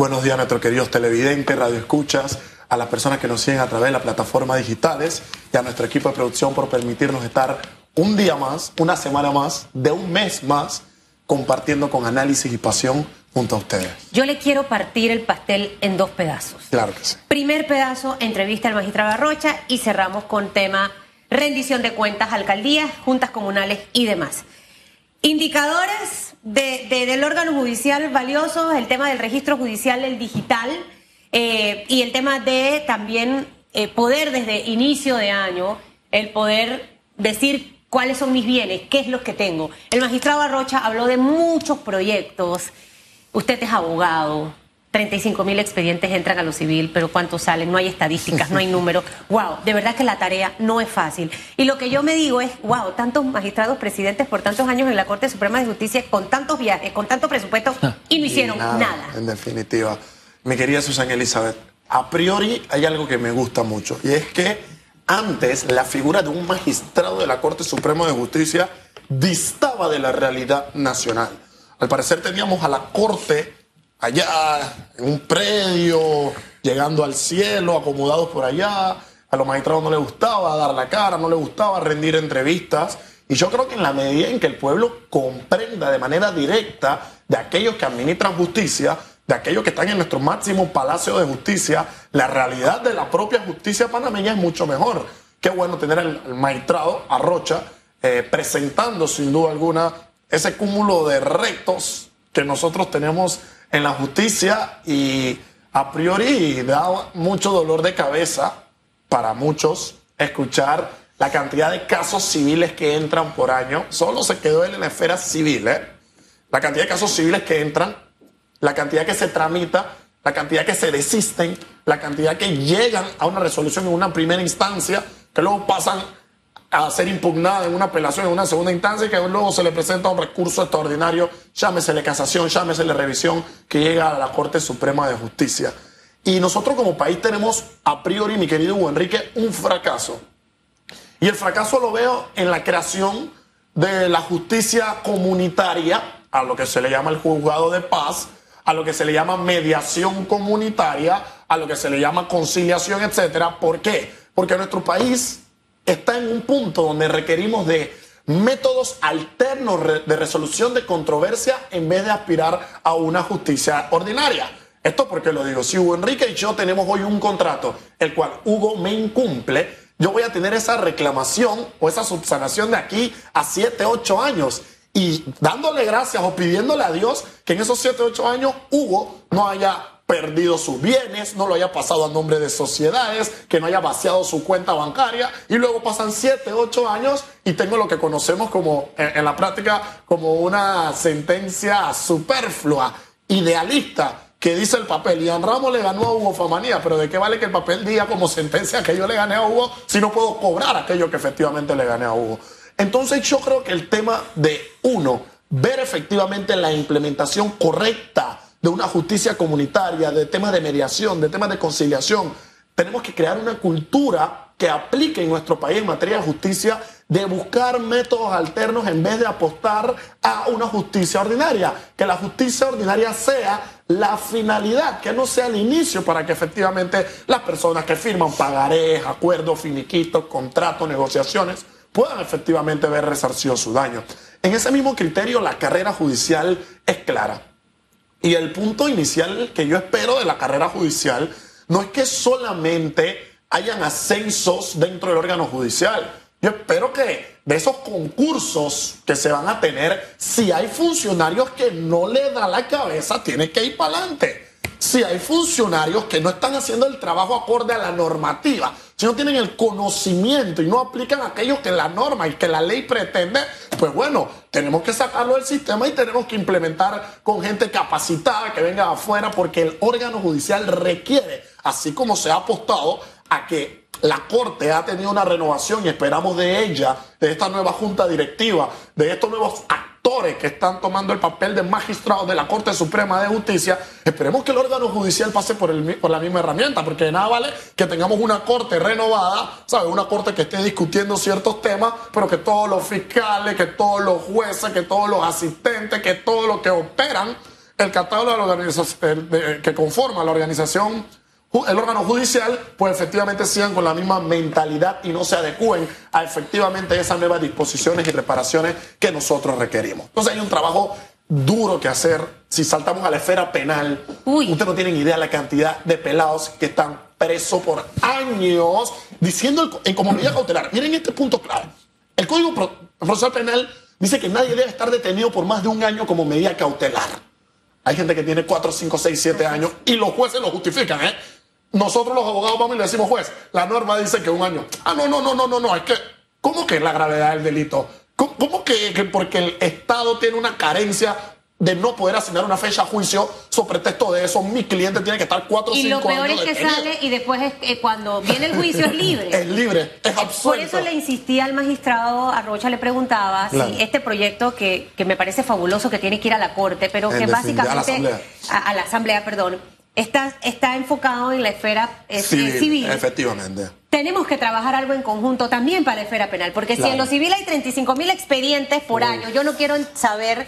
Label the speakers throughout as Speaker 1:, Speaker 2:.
Speaker 1: Buenos días a nuestros queridos televidentes, radioescuchas, a las personas que nos siguen a través de las plataformas digitales y a nuestro equipo de producción por permitirnos estar un día más, una semana más, de un mes más, compartiendo con análisis y pasión junto a ustedes.
Speaker 2: Yo le quiero partir el pastel en dos pedazos.
Speaker 1: Claro que sí.
Speaker 2: Primer pedazo, entrevista al magistrado Arrocha y cerramos con tema rendición de cuentas, alcaldías, juntas comunales y demás. Indicadores de, del órgano judicial valiosos, el tema del registro judicial, el digital, eh, y el tema de también eh, poder desde inicio de año, el poder decir cuáles son mis bienes, qué es lo que tengo. El magistrado Arrocha habló de muchos proyectos. Usted es abogado, 35 mil expedientes entran a lo civil, pero ¿cuántos salen? No hay estadísticas, no hay números. Wow, de verdad que la tarea no es fácil. Y lo que yo me digo es, wow, tantos magistrados presidentes por tantos años en la Corte Suprema de Justicia, con tantos viajes, con tanto presupuesto, y no hicieron nada,
Speaker 1: En definitiva. Mi querida Susana Elizabeth, a priori hay algo que me gusta mucho, y es que antes la figura de un magistrado de la Corte Suprema de Justicia distaba de la realidad nacional. Al parecer teníamos a la Corte allá en un predio, llegando al cielo, acomodados por allá. A los magistrados no les gustaba dar la cara, no les gustaba rendir entrevistas. Y yo creo que en la medida en que el pueblo comprenda de manera directa de aquellos que administran justicia, de aquellos que están en nuestro máximo palacio de justicia, la realidad de la propia justicia panameña es mucho mejor. Qué bueno tener al magistrado Arrocha eh, presentando sin duda alguna ese cúmulo de retos que nosotros tenemos en la justicia y a priori da mucho dolor de cabeza para muchos escuchar la cantidad de casos civiles que entran por año. Solo se quedó en la esfera civil, ¿eh? La cantidad de casos civiles que entran, la cantidad que se tramita, la cantidad que se desisten, la cantidad que llegan a una resolución en una primera instancia, que luego pasan a ser impugnada en una apelación en una segunda instancia que luego se le presenta un recurso extraordinario, llámesele casación, llámesele revisión, que llega a la Corte Suprema de Justicia. Y nosotros como país tenemos a priori, mi querido Hugo Enrique, un fracaso. Y el fracaso lo veo en la creación de la justicia comunitaria, a lo que se le llama el juzgado de paz, a lo que se le llama mediación comunitaria, a lo que se le llama conciliación, etcétera. ¿Por qué? Porque nuestro país está en un punto donde requerimos de métodos alternos de resolución de controversia en vez de aspirar a una justicia ordinaria. Esto porque lo digo, si Hugo Enrique y yo tenemos hoy un contrato, el cual Hugo me incumple, yo voy a tener esa reclamación o esa subsanación de aquí a 7, 8 años. Y dándole gracias o pidiéndole a Dios que en esos 7, 8 años Hugo no haya perdido sus bienes, no lo haya pasado a nombre de sociedades, que no haya vaciado su cuenta bancaria y luego pasan 7, 8 años y tengo lo que conocemos como en, la práctica como una sentencia superflua, idealista, que dice el papel. Ian Ramos le ganó a Hugo Famanía, pero ¿de qué vale que el papel diga como sentencia que yo le gané a Hugo si no puedo cobrar aquello que efectivamente le gané a Hugo? Entonces yo creo que el tema de uno, ver efectivamente la implementación correcta de una justicia comunitaria, de temas de mediación, de temas de conciliación. Tenemos que crear una cultura que aplique en nuestro país en materia de justicia de buscar métodos alternos en vez de apostar a una justicia ordinaria. Que la justicia ordinaria sea la finalidad, que no sea el inicio para que efectivamente las personas que firman pagarés, acuerdos, finiquitos, contratos, negociaciones, puedan efectivamente ver resarcido su daño. En ese mismo criterio, la carrera judicial es clara. Y el punto inicial que yo espero de la carrera judicial no es que solamente hayan ascensos dentro del órgano judicial. Yo espero que de esos concursos que se van a tener, si hay funcionarios que no le da la cabeza, tiene que ir para adelante si hay funcionarios que no están haciendo el trabajo acorde a la normativa, si no tienen el conocimiento y no aplican aquello que la norma y que la ley pretende, pues bueno, tenemos que sacarlo del sistema y tenemos que implementar con gente capacitada que venga afuera porque el órgano judicial requiere, así como se ha apostado a que la Corte ha tenido una renovación y esperamos de ella, de esta nueva junta directiva, de estos nuevos que están tomando el papel de magistrados de la Corte Suprema de Justicia, esperemos que el órgano judicial pase por, el, por la misma herramienta, porque de nada vale que tengamos una Corte renovada, ¿sabes? Una Corte que esté discutiendo ciertos temas, pero que todos los fiscales, que todos los jueces, que todos los asistentes, que todos los que operan el catálogo de la organización, que conforma la organización, el órgano judicial, pues efectivamente sigan con la misma mentalidad y no se adecúen a efectivamente esas nuevas disposiciones y reparaciones que nosotros requerimos. Entonces hay un trabajo duro que hacer. Si saltamos a la esfera penal, usted no tiene ni idea de la cantidad de pelados que están presos por años diciendo en como medida cautelar. Miren este punto clave. El Código Procesal Penal dice que nadie debe estar detenido por más de un año como medida cautelar. Hay gente que tiene 4, 5, 6, 7 años y los jueces lo justifican, ¿eh? Nosotros los abogados vamos y le decimos, juez, la norma dice que un año. Ah, no, no, no, no, no, no, es que, ¿cómo que es la gravedad del delito? ¿Cómo, que, que, porque el Estado tiene una carencia de no poder asignar una fecha a juicio, sobre pretexto de eso, mi cliente tiene que estar cuatro o cinco años.
Speaker 2: Y lo peor es que sale y después es, cuando viene el juicio es libre.
Speaker 1: es libre, es absurdo.
Speaker 2: Por eso le insistí al magistrado, a Rocha le preguntaba si este proyecto que, que, me parece fabuloso, que tiene que ir a la corte, pero que básicamente. A la asamblea. A, la asamblea, perdón. Está, está enfocado en la esfera eh, civil,
Speaker 1: Efectivamente.
Speaker 2: Tenemos que trabajar algo en conjunto también para la esfera penal, porque si en lo civil hay 35 mil expedientes por año, yo no quiero saber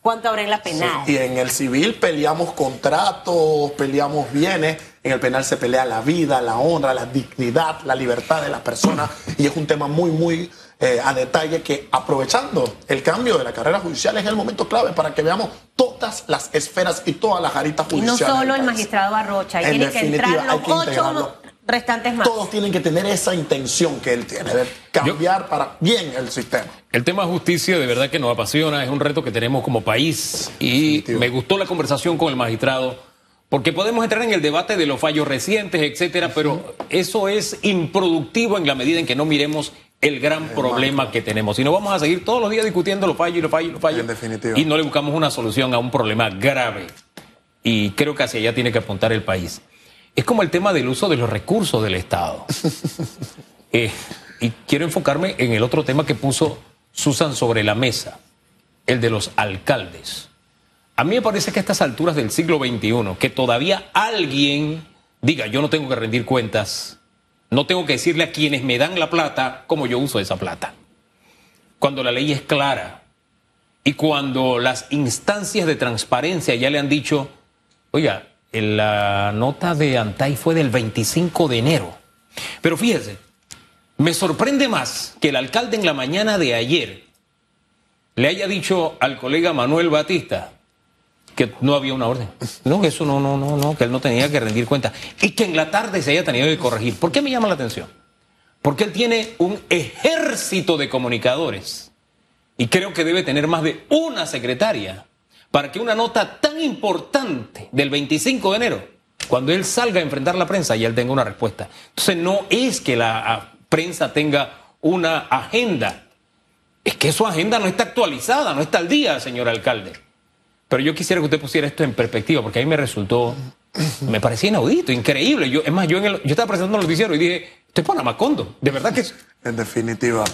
Speaker 2: cuánto habrá en la penal.
Speaker 1: Y en el civil peleamos contratos, peleamos bienes, en el penal se pelea la vida, la honra, la dignidad, la libertad de las personas, y es un tema muy, muy eh, a detalle que aprovechando el cambio de la carrera judicial es el momento clave para que veamos todas las esferas y todas las aritas judiciales.
Speaker 2: Y no solo el magistrado Arrocha, hay que entrar los ocho restantes más.
Speaker 1: Todos tienen que tener esa intención que él tiene, de cambiar para bien el sistema.
Speaker 3: El tema de justicia de verdad que nos apasiona, es un reto que tenemos como país y me gustó la conversación con el magistrado. Porque podemos entrar en el debate de los fallos recientes, etcétera, pero eso es improductivo en la medida en que no miremos el gran problema que tenemos. Si no vamos a seguir todos los días discutiendo los fallos y los fallos y los fallos.
Speaker 1: En definitiva.
Speaker 3: Y no le buscamos una solución a un problema grave. Y creo que hacia allá tiene que apuntar el país. Es como el tema del uso de los recursos del Estado. Eh, y quiero enfocarme en el otro tema que puso Susan sobre la mesa, el de los alcaldes. A mí me parece que a estas alturas del siglo XXI, que todavía alguien diga, yo no tengo que rendir cuentas, no tengo que decirle a quienes me dan la plata cómo yo uso esa plata. Cuando la ley es clara y cuando las instancias de transparencia ya le han dicho, oiga, la nota de Antay fue del 25 de enero. Pero fíjese, me sorprende más que el alcalde en la mañana de ayer le haya dicho al colega Manuel Batista que no había una orden. No, eso no, no, no, no, que él no tenía que rendir cuenta. Y que en la tarde se haya tenido que corregir. ¿Por qué me llama la atención? Porque él tiene un ejército de comunicadores. Y creo que debe tener más de una secretaria para que una nota tan importante del 25 de enero, cuando él salga a enfrentar la prensa, ya él tenga una respuesta. Entonces no es que la prensa tenga una agenda, es que su agenda no está actualizada, no está al día, señor alcalde. Pero yo quisiera que usted pusiera esto en perspectiva, porque a mí me resultó, me parecía inaudito, increíble. Yo, es más, yo, en el, yo estaba presentando el noticiero y dije, estoy para Macondo, de verdad que...
Speaker 1: En definitiva,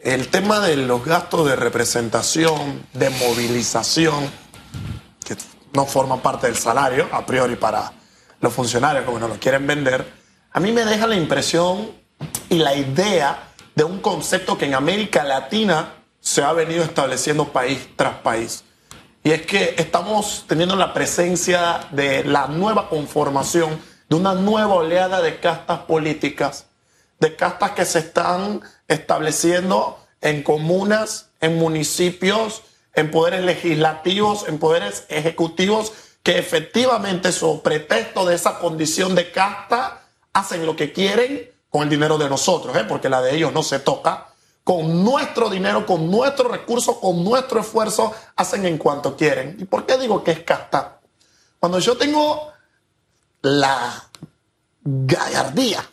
Speaker 1: el tema de los gastos de representación, de movilización, que no forman parte del salario a priori para los funcionarios, como nos lo quieren vender, a mí me deja la impresión y la idea de un concepto que en América Latina se ha venido estableciendo país tras país. Y es que estamos teniendo la presencia de la nueva conformación de una nueva oleada de castas políticas, de castas que se están estableciendo en comunas, en municipios, en poderes legislativos, en poderes ejecutivos, que efectivamente, su pretexto de esa condición de casta, hacen lo que quieren con el dinero de nosotros, ¿eh? porque la de ellos no se toca. Con nuestro dinero, con nuestros recursos, con nuestro esfuerzo, hacen en cuanto quieren. ¿Y por qué digo que es casta? Cuando yo tengo la gallardía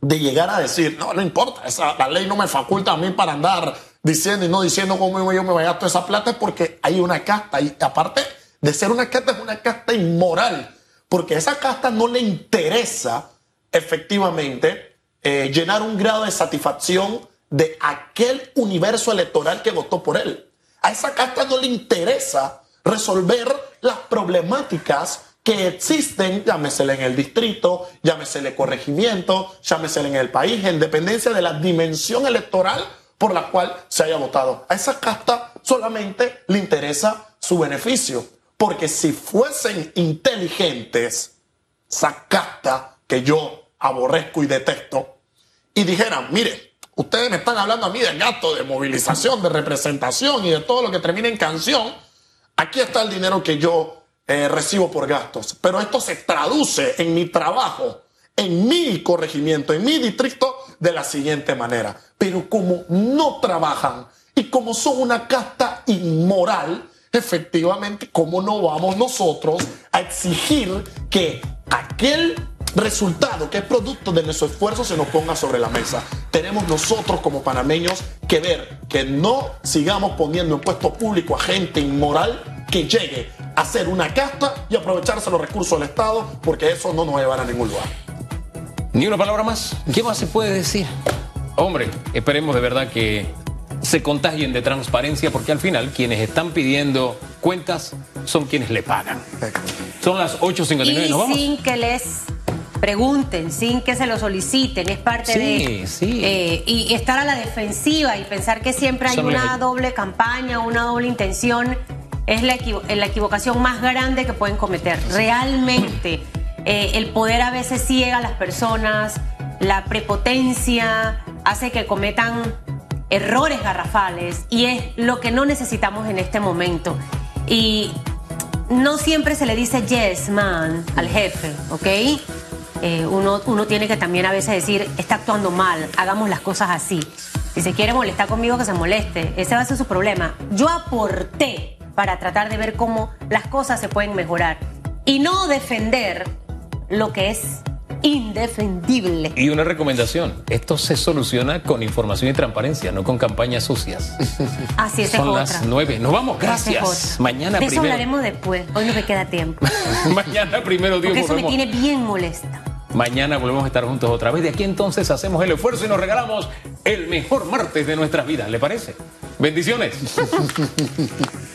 Speaker 1: de llegar a decir, no, no importa, esa, la ley no me faculta a mí para andar diciendo y no diciendo cómo yo me voy a toda esa plata, es porque hay una casta. Y aparte de ser una casta, es una casta inmoral. Porque esa casta no le interesa efectivamente eh, llenar un grado de satisfacción de aquel universo electoral que votó por él. A esa casta no le interesa resolver las problemáticas que existen, llámesele en el distrito, llámesele en corregimiento, llámesele en el país, en dependencia de la dimensión electoral por la cual se haya votado. A esa casta solamente le interesa su beneficio. Porque si fuesen inteligentes, esa casta que yo aborrezco y detesto, y dijeran, mire, ustedes me están hablando a mí de gasto, de movilización, de representación y de todo lo que termina en canción, aquí está el dinero que yo eh, recibo por gastos, pero esto se traduce en mi trabajo, en mi corregimiento, en mi distrito de la siguiente manera. Pero como no trabajan y como son una casta inmoral, efectivamente, ¿cómo no vamos nosotros a exigir que aquel resultado que es producto de nuestro esfuerzo se nos ponga sobre la mesa? Tenemos nosotros como panameños que ver que no sigamos poniendo en puesto público a gente inmoral que llegue a hacer una casta y aprovecharse los recursos del Estado, porque eso no nos va a llevar a ningún lugar.
Speaker 3: Ni una palabra más. ¿Qué más se puede decir? Hombre, esperemos de verdad que se contagien de transparencia porque al final quienes están pidiendo cuentas son quienes le pagan. Son las 8.59.
Speaker 2: Y
Speaker 3: ¿Nos vamos?
Speaker 2: sin que les pregunten, sin que se lo soliciten, es parte
Speaker 3: Sí,
Speaker 2: de...
Speaker 3: sí.
Speaker 2: eh, y estar a la defensiva y pensar que siempre hay
Speaker 3: Eso
Speaker 2: una doble campaña, una doble intención, es la, equivo- la equivocación más grande que pueden cometer. Realmente, eh, el poder a veces ciega a las personas, la prepotencia hace que cometan errores garrafales y es lo que no necesitamos en este momento. Y no siempre se le dice yes, man, al jefe, ¿ok? Eh, uno, uno tiene que también a veces decir, está actuando mal, hagamos las cosas así. Si se quiere molestar conmigo, que se moleste. Ese va a ser su problema. Yo aporté para tratar de ver cómo las cosas se pueden mejorar y no defender lo que es indefendible.
Speaker 3: Y una recomendación, esto se soluciona con información y transparencia, no con campañas sucias.
Speaker 2: Así es,
Speaker 3: Son las nueve. Nos vamos, gracias. Mañana
Speaker 2: De eso
Speaker 3: primero.
Speaker 2: hablaremos después. Hoy no me queda tiempo.
Speaker 3: Mañana primero Dios
Speaker 2: Porque eso me
Speaker 3: volvemos.
Speaker 2: tiene bien molesta.
Speaker 3: Mañana volvemos a estar juntos otra vez. De aquí entonces hacemos el esfuerzo y nos regalamos el mejor martes de nuestras vidas. ¿Le parece? Bendiciones.